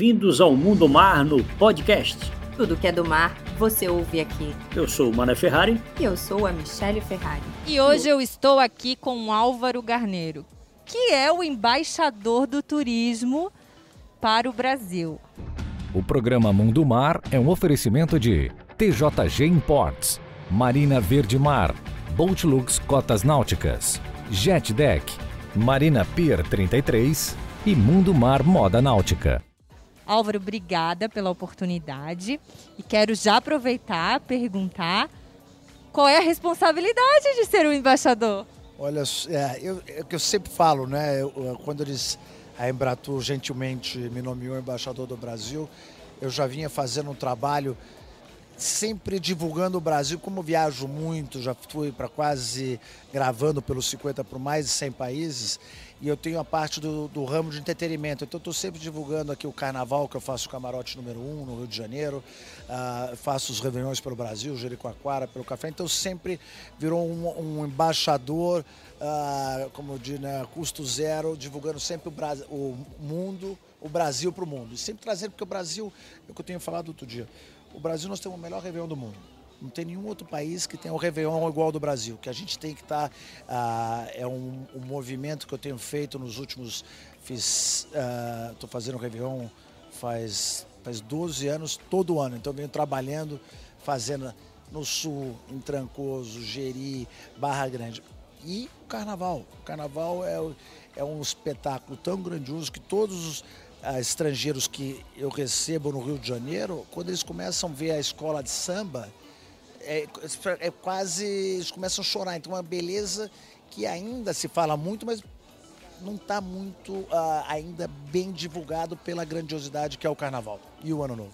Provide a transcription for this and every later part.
Bem-vindos ao Mundo Mar no podcast. Tudo que é do mar, você ouve aqui. Eu sou o Mané Ferrari. E eu sou a Michelle Ferrari. E hoje eu estou aqui com o Álvaro Garneiro, que é o embaixador do turismo para o Brasil. O programa Mundo Mar é um oferecimento de TJG Imports, Marina Verde Mar, Boatlux Cotas Náuticas, Jet Deck, Marina Pier 33 e Mundo Mar Moda Náutica. Álvaro, obrigada pela oportunidade e quero já aproveitar perguntar qual é a responsabilidade de ser o embaixador. Olha, é, eu, é que eu sempre falo, né? Eu, quando eles a Embratur gentilmente me nomeou embaixador do Brasil, eu já vinha fazendo um trabalho sempre divulgando o Brasil, como viajo muito, já fui para quase gravando pelos 50 por mais de 100 países, e eu tenho a parte do, do ramo de entretenimento. Então estou sempre divulgando aqui o carnaval, que eu faço o camarote número 1 um, no Rio de Janeiro, uh, faço os réveillões pelo Brasil, Jericoacoara, pelo café. Então sempre virou um, um embaixador, uh, como eu digo, né, custo zero, divulgando sempre o, Brasil, o mundo, o Brasil para o mundo. E sempre trazendo, porque o Brasil, é o que eu tenho falado outro dia, o Brasil nós temos o melhor Réveillon do mundo. Não tem nenhum outro país que tenha o Réveillon igual ao do Brasil. Que a gente tem que estar. Tá, uh, é um, um, movimento que eu tenho feito nos últimos. Estou uh, fazendo Réveillon faz, faz 12 anos, todo ano. Então venho trabalhando, fazendo no sul, em Trancoso, Jeri, Barra Grande. E o carnaval. O carnaval é, é um espetáculo tão grandioso que todos os estrangeiros que eu recebo no Rio de Janeiro, quando eles começam a ver a escola de samba, é, é quase. eles começam a chorar. Então, é uma beleza que ainda se fala muito, mas não está muito uh, ainda bem divulgado pela grandiosidade que é o carnaval e o ano novo.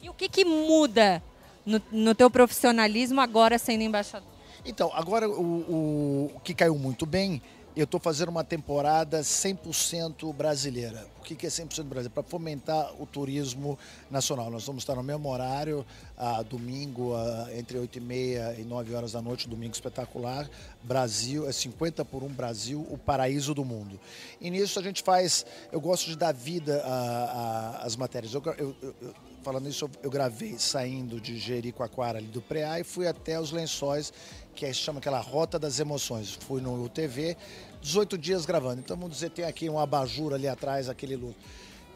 E o que, que muda no, no teu profissionalismo agora sendo embaixador? Então, agora o, o, o que caiu muito bem eu estou fazendo uma temporada 100% brasileira. O que é 100% brasileiro? Para fomentar o turismo nacional. Nós vamos estar no mesmo horário, a domingo, entre 8 e meia e 9 horas da noite, domingo espetacular. Brasil, é 50 por 1 Brasil, o paraíso do mundo. E nisso a gente faz, eu gosto de dar vida às matérias. Eu, eu, eu, falando isso, eu gravei saindo de Jericoacoara, ali do Preá, e fui até os lençóis que é, chama aquela Rota das Emoções. Fui no UTV, 18 dias gravando. Então vamos dizer, tem aqui um abajur ali atrás, aquele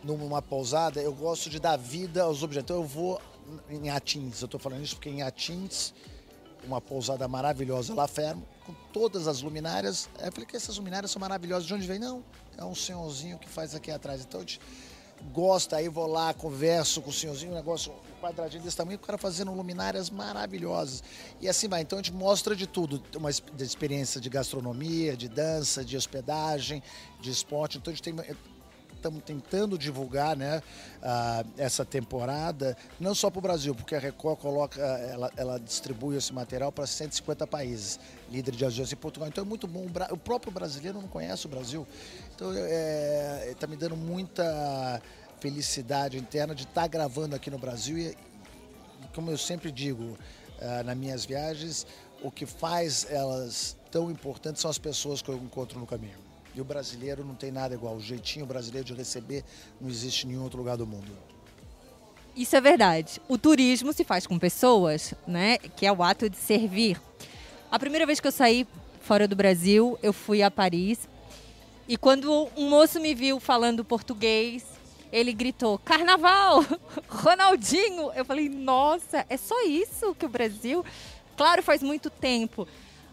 numa pousada, eu gosto de dar vida aos objetos. Então eu vou em Atins, eu estou falando isso porque em Atins, uma pousada maravilhosa lá fermo, com todas as luminárias. Eu falei que essas luminárias são maravilhosas. De onde vem? Não, é um senhorzinho que faz aqui atrás. Então eu te gosta, aí vou lá, converso com o senhorzinho, um negócio um quadradinho desse tamanho, o cara fazendo luminárias maravilhosas. E assim vai. Então a gente mostra de tudo, uma experiência de gastronomia, de dança, de hospedagem, de esporte. Então a gente tem estamos tentando divulgar né, uh, essa temporada, não só para o Brasil, porque a Record coloca, ela, ela distribui esse material para 150 países, líder de audiência em Portugal. Então é muito bom. O próprio brasileiro não conhece o Brasil. Então está é, tá me dando muita felicidade interna de estar tá gravando aqui no Brasil e, como eu sempre digo uh, nas minhas viagens, o que faz elas tão importantes são as pessoas que eu encontro no caminho. E o brasileiro não tem nada igual. O jeitinho brasileiro de receber não existe em nenhum outro lugar do mundo. Isso é verdade. O turismo se faz com pessoas, né? Que é o ato de servir. A primeira vez que eu saí fora do Brasil, eu fui a Paris. E quando um moço me viu falando português, ele gritou: Carnaval! Ronaldinho! Eu falei: Nossa, é só isso que o Brasil. Claro, faz muito tempo.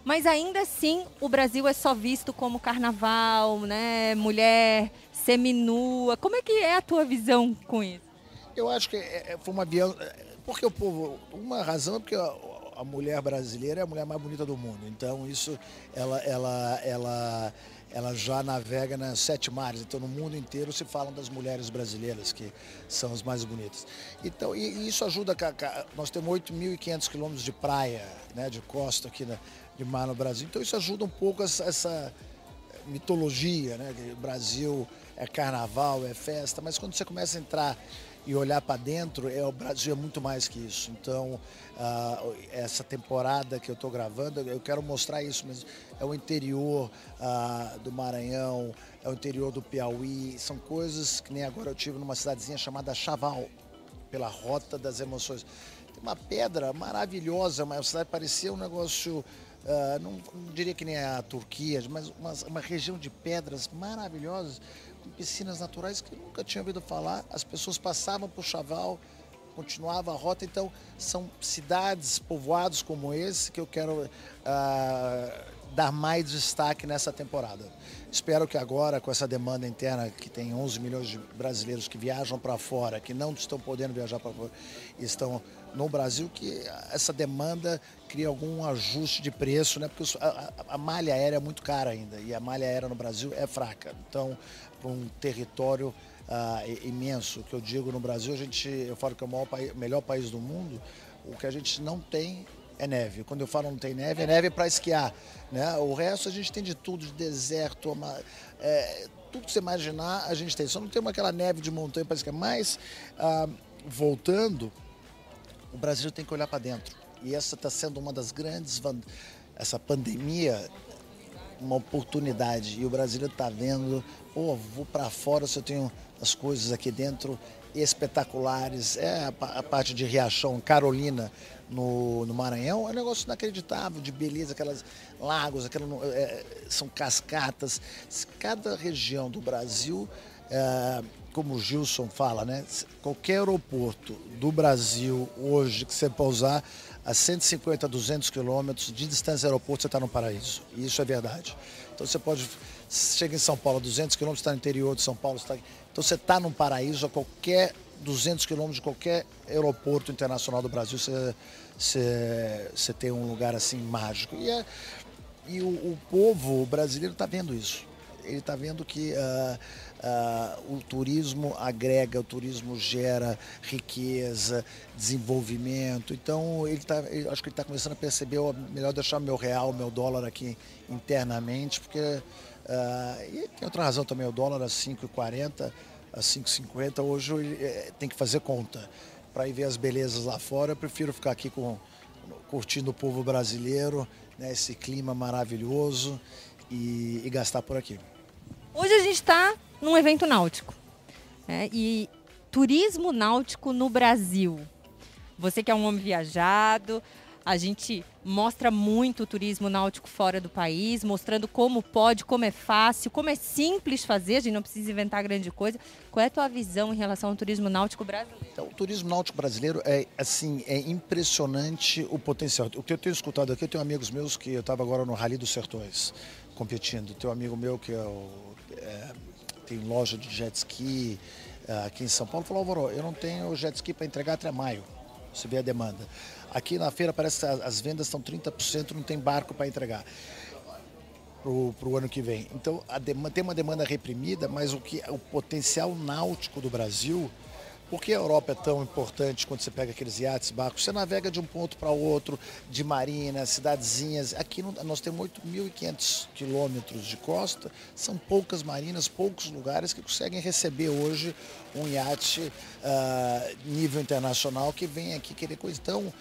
Mas ainda assim, o Brasil é só visto como carnaval, né? Mulher seminua. Como é que é a tua visão com isso? Eu acho que é, é, foi uma visão. É, porque o povo. Uma razão é porque a mulher brasileira é a mulher mais bonita do mundo. Então isso ela, ela, ela, ela já navega nas sete mares. Então no mundo inteiro se falam das mulheres brasileiras que são as mais bonitas. Então e, e isso ajuda. Nós temos 8.500 quilômetros de praia, né, de costa aqui na, de mar no Brasil. Então isso ajuda um pouco essa, essa mitologia, né? O Brasil é carnaval, é festa, mas quando você começa a entrar e olhar para dentro, é, o Brasil é muito mais que isso. Então, uh, essa temporada que eu estou gravando, eu quero mostrar isso mesmo. É o interior uh, do Maranhão, é o interior do Piauí, são coisas que nem agora eu tive numa cidadezinha chamada Chaval, pela Rota das Emoções. Tem uma pedra maravilhosa, mas a cidade parecia um negócio Uh, não, não, diria que nem a Turquia, mas uma, uma, região de pedras maravilhosas, com piscinas naturais que nunca tinha ouvido falar. As pessoas passavam por Chaval, continuava a rota. Então, são cidades, povoados como esse que eu quero uh, dar mais destaque nessa temporada. Espero que agora, com essa demanda interna, que tem 11 milhões de brasileiros que viajam para fora, que não estão podendo viajar para fora, estão no Brasil que essa demanda cria algum ajuste de preço, né? Porque a, a, malha aérea é muito cara ainda e a malha aérea no Brasil é fraca. Então, para um território uh, imenso, que eu digo no Brasil, a gente, eu falo que é o melhor país do mundo, o que a gente não tem é neve. Quando eu falo não tem neve, é neve para esquiar. Né? O resto a gente tem de tudo, de deserto, é, tudo que você imaginar a gente tem. Só não tem aquela neve de montanha para esquiar. Mas, uh, voltando, o Brasil tem que olhar para dentro. E essa está sendo uma das grandes. Essa pandemia, uma oportunidade. E o Brasil está vendo, vou para fora se eu tenho as coisas aqui dentro espetaculares. É a, a parte de Riachão, Carolina, no, no, Maranhão, é um negócio inacreditável de beleza, aquelas lagos, aquelas, é, são cascatas. Cada região do Brasil. É, como o Gilson fala, né? Qualquer aeroporto do Brasil hoje que você pousar a 150, 200 quilômetros de distância do aeroporto, você está no paraíso. E isso é verdade. Então você pode. Chega em São Paulo, 200 quilômetros, está no interior de São Paulo. Está... Então você está num paraíso a qualquer 200 quilômetros de qualquer aeroporto internacional do Brasil. Você, você, você tem um lugar assim mágico. E, é, e o, o povo brasileiro está vendo isso. Ele está vendo que. Uh, Uh, o turismo agrega, o turismo gera riqueza, desenvolvimento. Então, ele tá, eu acho que ele está começando a perceber, melhor deixar meu real, meu dólar aqui internamente, porque. Uh, e tem outra razão também, o dólar a 5,40, a 5,50, hoje é, tem que fazer conta. Para ir ver as belezas lá fora, eu prefiro ficar aqui com, curtindo o povo brasileiro, né, esse clima maravilhoso e, e gastar por aqui. Hoje a gente está num evento náutico. Né? E turismo náutico no Brasil. Você que é um homem viajado, a gente mostra muito o turismo náutico fora do país, mostrando como pode, como é fácil, como é simples fazer, a gente não precisa inventar grande coisa. Qual é a tua visão em relação ao turismo náutico brasileiro? Então, o turismo náutico brasileiro é assim, é impressionante o potencial. O que eu tenho escutado aqui, eu tenho amigos meus que eu estava agora no Rally dos Sertões competindo. Tem um amigo meu que é o é, tem loja de jet ski uh, aqui em São Paulo, falou, Alvaro, eu não tenho jet ski para entregar até maio. Você vê a demanda. Aqui na feira parece que as vendas estão 30%, não tem barco para entregar para o ano que vem. Então demanda, tem uma demanda reprimida, mas o, que, o potencial náutico do Brasil por que a Europa é tão importante quando você pega aqueles iates, barcos? Você navega de um ponto para outro, de marina, cidadezinhas. Aqui nós temos 8.500 quilômetros de costa, são poucas marinas, poucos lugares que conseguem receber hoje um iate uh, nível internacional que vem aqui querer coisa. Então,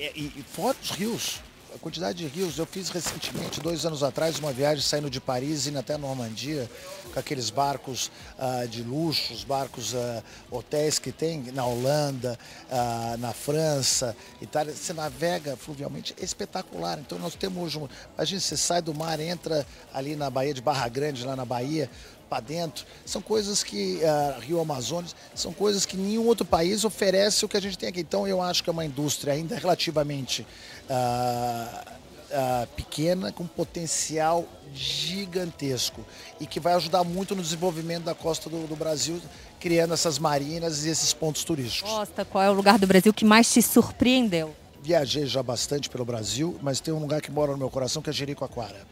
e, e fora os rios, a quantidade de rios. Eu fiz recentemente, dois anos atrás, uma viagem saindo de Paris e indo até a Normandia, com aqueles barcos uh, de luxo, os barcos uh, hotéis que tem na Holanda, uh, na França, Itália. Você navega fluvialmente, é espetacular. Então nós temos hoje, imagina, você sai do mar, entra ali na Baía de Barra Grande, lá na Bahia, para dentro. São coisas que, uh, Rio Amazonas, são coisas que nenhum outro país oferece o que a gente tem aqui. Então eu acho que é uma indústria ainda relativamente uh, uh, pequena, com potencial gigantesco e que vai ajudar muito no desenvolvimento da costa do, do Brasil, criando essas marinas e esses pontos turísticos. Costa, qual é o lugar do Brasil que mais te surpreendeu? Viajei já bastante pelo Brasil, mas tem um lugar que mora no meu coração que é Jericoacoara.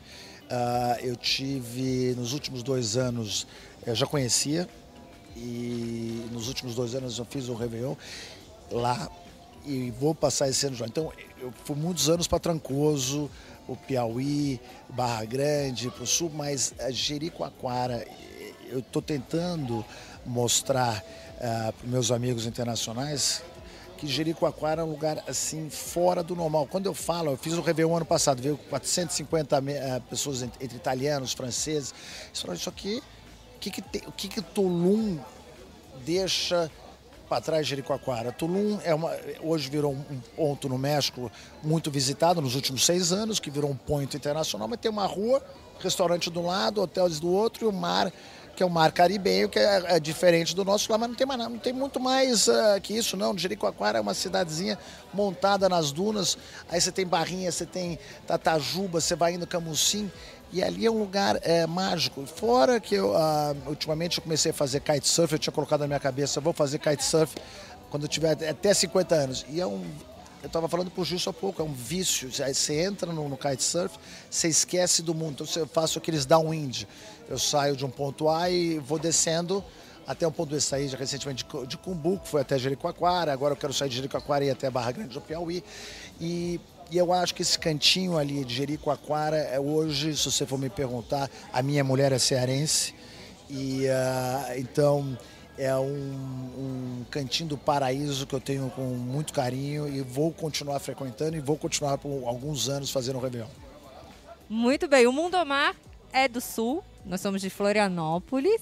Uh, eu tive, nos últimos dois anos, eu já conhecia, e nos últimos dois anos eu fiz o Réveillon lá e vou passar esse ano já. Então, eu fui muitos anos para Trancoso, o Piauí, Barra Grande, para o Sul, mas a Jericoacoara, eu estou tentando mostrar uh, para meus amigos internacionais que Jericoacoara é um lugar assim fora do normal. Quando eu falo, eu fiz o Réveillon ano passado, veio 450 uh, pessoas entre, italianos, franceses. Eles falaram, isso aqui, o que que, tem, o que que Tulum deixa para trás de Jericoacoara. Tulum é uma, hoje virou um ponto no México muito visitado nos últimos seis anos, que virou um ponto internacional, mas tem uma rua, restaurante do lado, hotéis do outro e o mar que é o mar caribenho, que é, é, diferente do nosso lá, mas não tem, mais, não tem muito mais uh, que isso, não. Jericoacoara é uma cidadezinha montada nas dunas, aí você tem Barrinha, você tem Tatajuba, você vai indo Camucim, e ali é um lugar é, mágico. Fora que eu, uh, ultimamente eu comecei a fazer kitesurf, eu tinha colocado na minha cabeça, vou fazer kitesurf quando eu tiver até 50 anos. E é um, eu estava falando para o Gilson há pouco, é um vício. Você entra no, no kitesurf, você esquece do mundo. Então eu faço aqueles downwind. Eu saio de um ponto A e vou descendo até um ponto B. Saí recentemente de, de Cumbuco, foi até Jericoacoara, agora eu quero sair de Jericoacoara e ir até Barra Grande do Piauí. E e eu acho que esse cantinho ali de Jericoacoara, é hoje, se você for me perguntar, a minha mulher é cearense. E uh, então é um, um, cantinho do paraíso que eu tenho com muito carinho e vou continuar frequentando e vou continuar por alguns anos fazendo o Réveillon. Muito bem, o Mundo Mar é do Sul, nós somos de Florianópolis.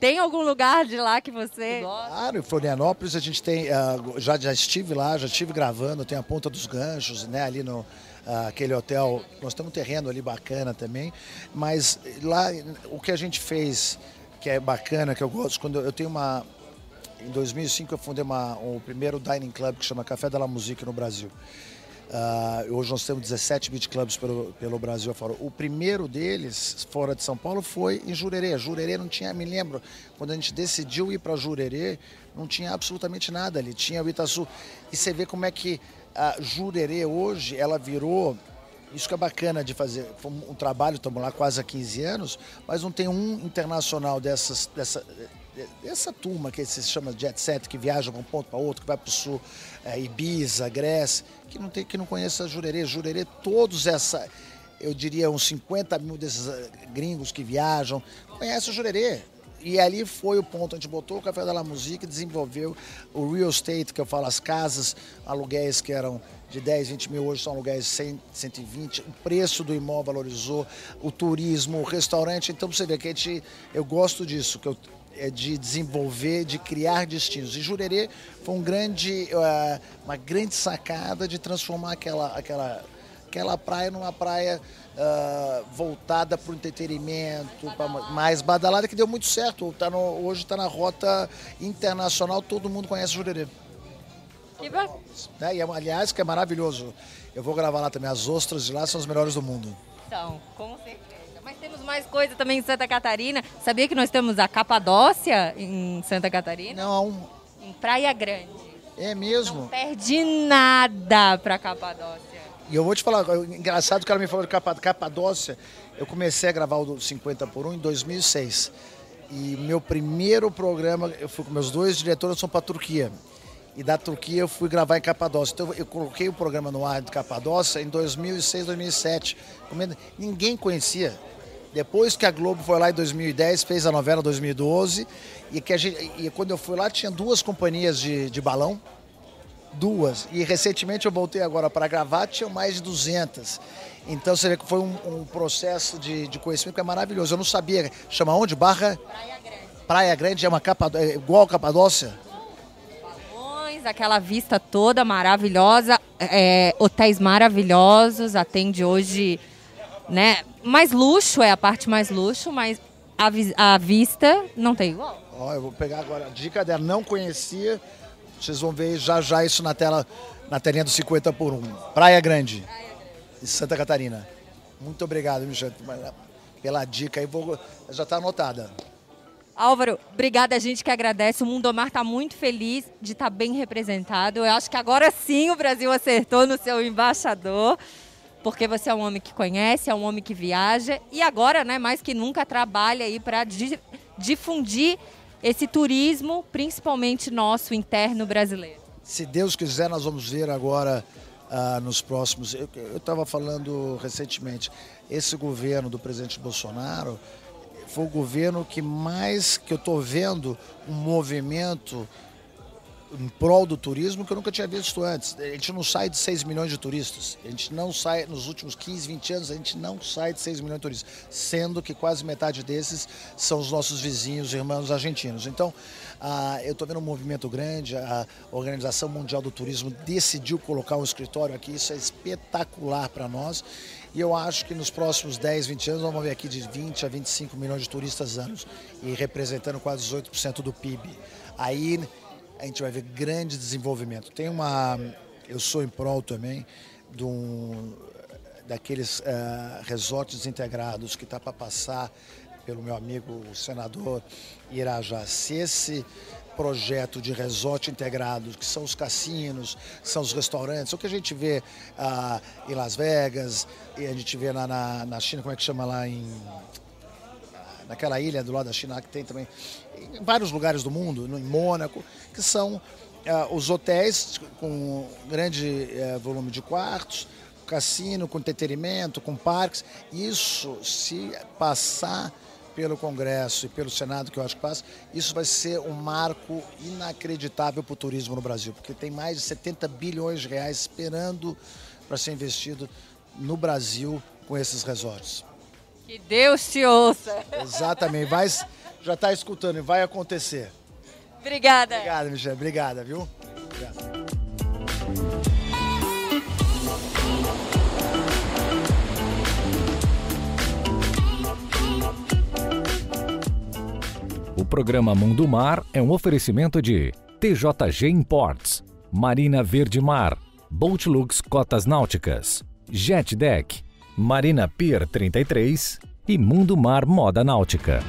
Tem algum lugar de lá que você gosta? Claro, em Florianópolis a gente tem, uh, já, já estive lá, já estive gravando, tem a Ponta dos Ganchos, né, ali no uh, aquele hotel, nós temos um terreno ali bacana também, mas lá o que a gente fez, que é bacana, que eu gosto, quando eu tenho uma, em 2005 eu fundei uma, o primeiro dining club que chama Café da la Musique no Brasil. Uh, hoje nós temos 17 beat clubs pelo, pelo Brasil afora. O primeiro deles, fora de São Paulo, foi em Jurerê. Jurerê não tinha, me lembro, quando a gente decidiu ir para Jurerê, não tinha absolutamente nada ali. Tinha o Itaçu. E você vê como é que a Jurerê hoje, ela virou isso que é bacana de fazer. Foi um trabalho, estamos lá quase há 15 anos, mas não tem um internacional dessas, dessa, essa turma que se chama jet set, que viaja de um ponto para outro, que vai para o sul, é, Ibiza, Grécia, que não, tem, que não conhece a Jurerê. Jurerê, todos essa, eu diria uns 50 mil desses eh, gringos que viajam, conhecem o Jurerê. E ali foi o ponto, a gente botou o Café da La Musique, desenvolveu o real estate, que eu falo, as casas, aluguéis que eram de 10, 20 mil, hoje são aluguéis 100, 120, o preço do imóvel valorizou, o turismo, o restaurante, então você vê que a gente, eu gosto disso, que eu é de desenvolver, de criar destinos. E Jurerê foi um grande, uh, uma grande sacada de transformar aquela, aquela, aquela praia numa praia uh, voltada para o entretenimento, mais badalada, que deu muito certo. Tá no, hoje está na rota internacional, todo mundo conhece Jurerê. Que bom. É, e, aliás, que é maravilhoso. Eu vou gravar lá também. As ostras de lá são as melhores do mundo. Então, com certeza. Mas temos mais coisa também em Santa Catarina. Sabia que nós temos a Capadócia em Santa Catarina? Não. Em Praia Grande. É mesmo? Não perde nada pra Capadócia. E eu vou te falar, engraçado que cara me falou de Capadócia. Eu comecei a gravar o 50 por 1 em 2006. E meu primeiro programa, eu fui com meus dois diretores, são para a Turquia. E da Turquia eu fui gravar em Capadócia. Então eu coloquei o programa no ar de Capadócia em 2006, 2007. Ninguém conhecia. Depois que a Globo foi lá em 2010, fez a novela 2012, e, que gente, e quando eu fui lá tinha duas companhias de, de balão, duas. E recentemente eu voltei agora para gravar, tinha mais de 200. Então você vê que foi um, um processo de, de, conhecimento que é maravilhoso. Eu não sabia, chama onde? Barra? Praia Grande. Praia Grande é uma capa, é igual a Capadócia? Balões, aquela vista toda maravilhosa, é, hotéis maravilhosos, atende hoje né? Mais luxo é a parte mais luxo, mas a, vi a vista não tem igual. Ó, eu vou pegar agora a dica dela, não conhecia. Vocês vão ver já já isso na tela, na telinha do 50 por 1. Praia Grande, Praia Grande. Santa Catarina. Muito obrigado, Michel, pela dica aí, vou, já está anotada. Álvaro, obrigada, a gente que agradece. O Mundomar está muito feliz de estar tá bem representado. Eu acho que agora sim o Brasil acertou no seu embaixador porque você é um homem que conhece, é um homem que viaja e agora, né, mais que nunca trabalha aí para difundir esse turismo, principalmente nosso interno brasileiro. Se Deus quiser, nós vamos ver agora ah, nos próximos. Eu estava falando recentemente, esse governo do presidente Bolsonaro, foi o governo que mais que eu estou vendo um movimento em prol do turismo que eu nunca tinha visto antes. A gente não sai de 6 milhões de turistas. A gente não sai, nos últimos 15, 20 anos, a gente não sai de 6 milhões de turistas. Sendo que quase metade desses são os nossos vizinhos, irmãos argentinos. Então, ah, eu estou vendo um movimento grande. A Organização Mundial do Turismo decidiu colocar um escritório aqui. Isso é espetacular para nós. E eu acho que nos próximos 10, 20 anos vamos ver aqui de 20 a 25 milhões de turistas anos e representando quase 18% do PIB. Aí a gente vai ver grande desenvolvimento. Tem uma. Eu sou em prol também de um, daqueles uh, resorts integrados que está para passar pelo meu amigo o senador Irajá. Se esse projeto de resort integrado, que são os cassinos, são os restaurantes, o que a gente vê uh, em Las Vegas, e a gente vê lá na, na China, como é que chama lá em naquela ilha do lado da China que tem também em vários lugares do mundo, em Mônaco, que são uh, os hotéis com grande uh, volume de quartos, cassino, com entretenimento, com parques. Isso, se passar pelo Congresso e pelo Senado, que eu acho que passa, isso vai ser um marco inacreditável para o turismo no Brasil, porque tem mais de 70 bilhões de reais esperando para ser investido no Brasil com esses resorts. Que Deus te ouça. Exatamente, vai, já está escutando e vai acontecer. Obrigada. Obrigada, Michelle. Obrigada, viu? Obrigado. O programa Mundo Mar é um oferecimento de TJG Imports, Marina Verde Mar, Boatlux Cotas Náuticas, Jet Deck, Marina Pier 33 e Mundo Mar Moda Náutica.